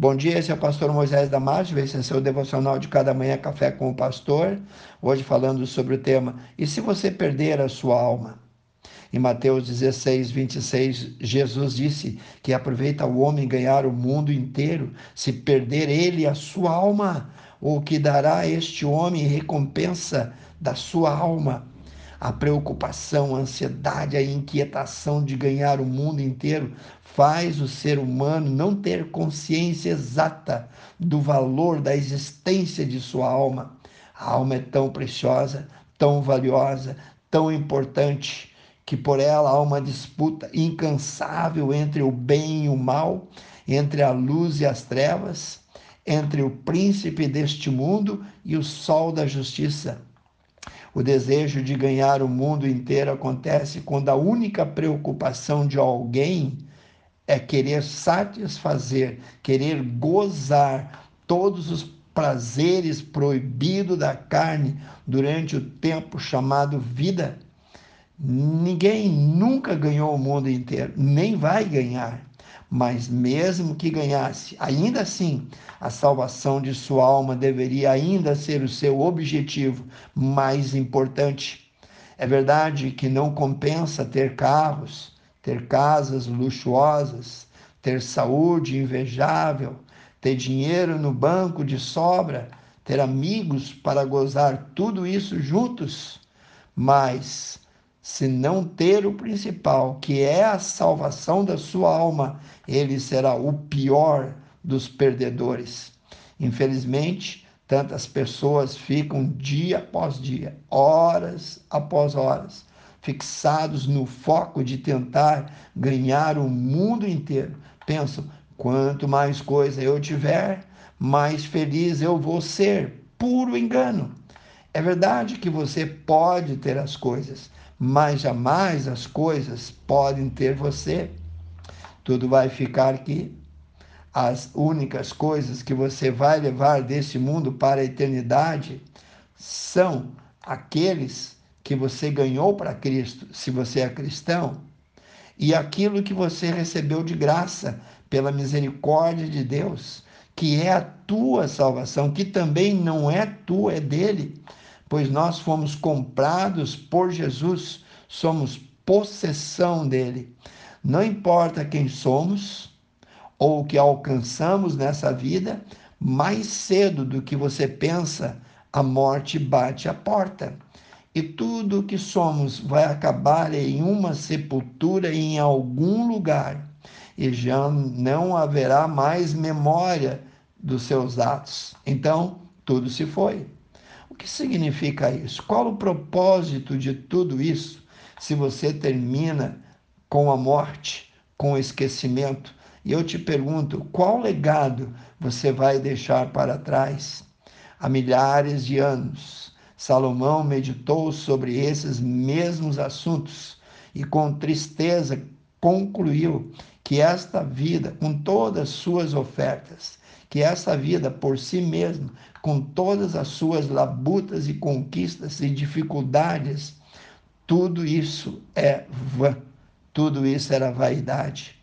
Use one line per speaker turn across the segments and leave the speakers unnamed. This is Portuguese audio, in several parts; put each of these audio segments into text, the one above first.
Bom dia, esse é o pastor Moisés Damasio, esse é seu devocional de cada manhã Café com o Pastor. Hoje falando sobre o tema E se você perder a sua alma? Em Mateus 16, 26, Jesus disse que aproveita o homem ganhar o mundo inteiro, se perder ele a sua alma, o que dará a este homem recompensa da sua alma a preocupação, a ansiedade, a inquietação de ganhar o mundo inteiro faz o ser humano não ter consciência exata do valor da existência de sua alma. A alma é tão preciosa, tão valiosa, tão importante, que por ela há uma disputa incansável entre o bem e o mal, entre a luz e as trevas, entre o príncipe deste mundo e o sol da justiça. O desejo de ganhar o mundo inteiro acontece quando a única preocupação de alguém é querer satisfazer, querer gozar todos os prazeres proibidos da carne durante o tempo chamado vida. Ninguém nunca ganhou o mundo inteiro, nem vai ganhar. Mas mesmo que ganhasse, ainda assim, a salvação de sua alma deveria ainda ser o seu objetivo mais importante. É verdade que não compensa ter carros, ter casas luxuosas, ter saúde invejável, ter dinheiro no banco de sobra, ter amigos para gozar tudo isso juntos, mas se não ter o principal, que é a salvação da sua alma, ele será o pior dos perdedores. Infelizmente, tantas pessoas ficam dia após dia, horas após horas, fixados no foco de tentar ganhar o mundo inteiro. Pensam, quanto mais coisa eu tiver, mais feliz eu vou ser. Puro engano. É verdade que você pode ter as coisas, mas jamais as coisas podem ter você. Tudo vai ficar aqui. As únicas coisas que você vai levar desse mundo para a eternidade são aqueles que você ganhou para Cristo, se você é cristão, e aquilo que você recebeu de graça pela misericórdia de Deus, que é a tua salvação, que também não é tua, é dele pois nós fomos comprados por Jesus, somos possessão dele. Não importa quem somos ou o que alcançamos nessa vida, mais cedo do que você pensa, a morte bate a porta. E tudo o que somos vai acabar em uma sepultura em algum lugar, e já não haverá mais memória dos seus atos. Então, tudo se foi que significa isso? Qual o propósito de tudo isso se você termina com a morte, com o esquecimento? E eu te pergunto, qual legado você vai deixar para trás? Há milhares de anos, Salomão meditou sobre esses mesmos assuntos e com tristeza concluiu que esta vida, com todas as suas ofertas, que essa vida por si mesma, com todas as suas labutas e conquistas e dificuldades, tudo isso é vã, tudo isso era vaidade.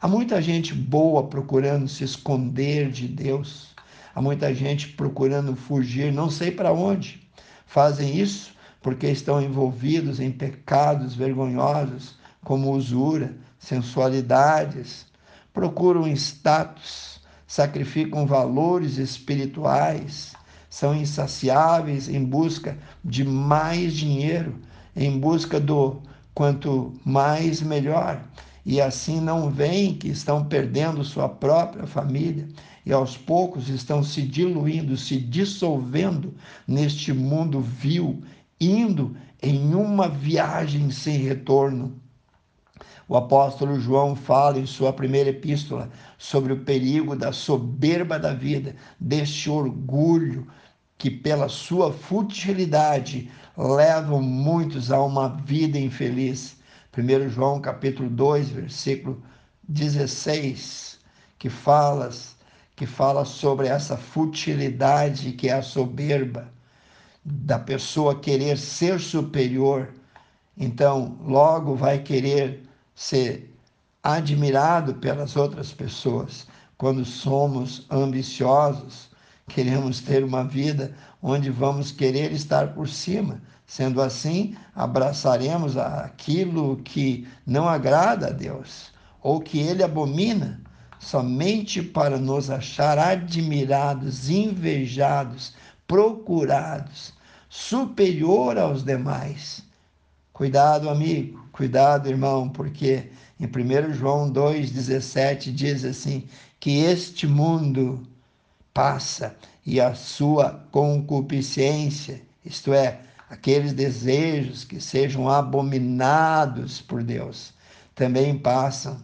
Há muita gente boa procurando se esconder de Deus, há muita gente procurando fugir, não sei para onde. Fazem isso porque estão envolvidos em pecados vergonhosos, como usura, sensualidades, procuram status, sacrificam valores espirituais, são insaciáveis em busca de mais dinheiro, em busca do quanto mais melhor. E assim não veem que estão perdendo sua própria família e aos poucos estão se diluindo, se dissolvendo neste mundo vil, indo em uma viagem sem retorno. O apóstolo João fala em sua primeira epístola sobre o perigo da soberba da vida, deste orgulho que, pela sua futilidade, levam muitos a uma vida infeliz. 1 João capítulo 2, versículo 16, que fala, que fala sobre essa futilidade que é a soberba da pessoa querer ser superior. Então, logo vai querer ser admirado pelas outras pessoas. quando somos ambiciosos, queremos ter uma vida onde vamos querer estar por cima. Sendo assim, abraçaremos aquilo que não agrada a Deus ou que ele abomina, somente para nos achar admirados, invejados, procurados, superior aos demais. Cuidado, amigo, cuidado, irmão, porque em 1 João 2,17 diz assim: que este mundo passa e a sua concupiscência, isto é, aqueles desejos que sejam abominados por Deus, também passam.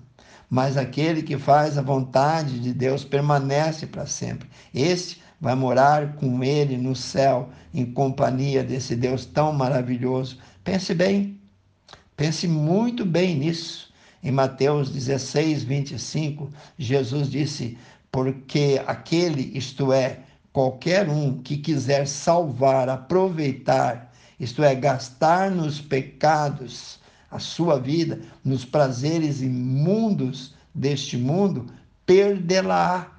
Mas aquele que faz a vontade de Deus permanece para sempre. Esse vai morar com ele no céu, em companhia desse Deus tão maravilhoso. Pense bem, pense muito bem nisso. Em Mateus 16, 25, Jesus disse: Porque aquele, isto é, qualquer um que quiser salvar, aproveitar, isto é, gastar nos pecados a sua vida, nos prazeres imundos deste mundo, perdê-la.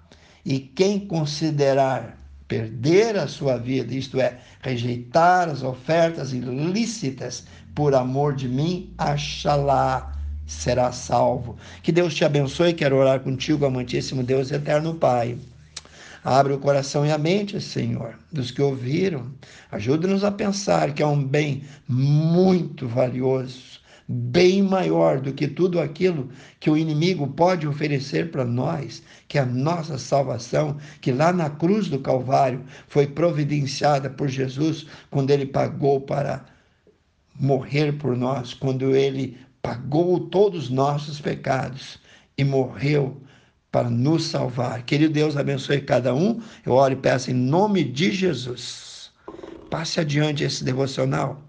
E quem considerar perder a sua vida, isto é, rejeitar as ofertas ilícitas por amor de mim, achará será salvo. Que Deus te abençoe. Quero orar contigo, amantíssimo Deus eterno Pai. Abre o coração e a mente, Senhor, dos que ouviram. Ajude-nos a pensar que é um bem muito valioso, bem maior do que tudo aquilo que o inimigo pode oferecer para nós, que é a nossa salvação, que lá na cruz do Calvário foi providenciada por Jesus quando ele pagou para morrer por nós, quando ele pagou todos os nossos pecados e morreu para nos salvar. Querido Deus, abençoe cada um. Eu oro e peço em nome de Jesus. Passe adiante esse devocional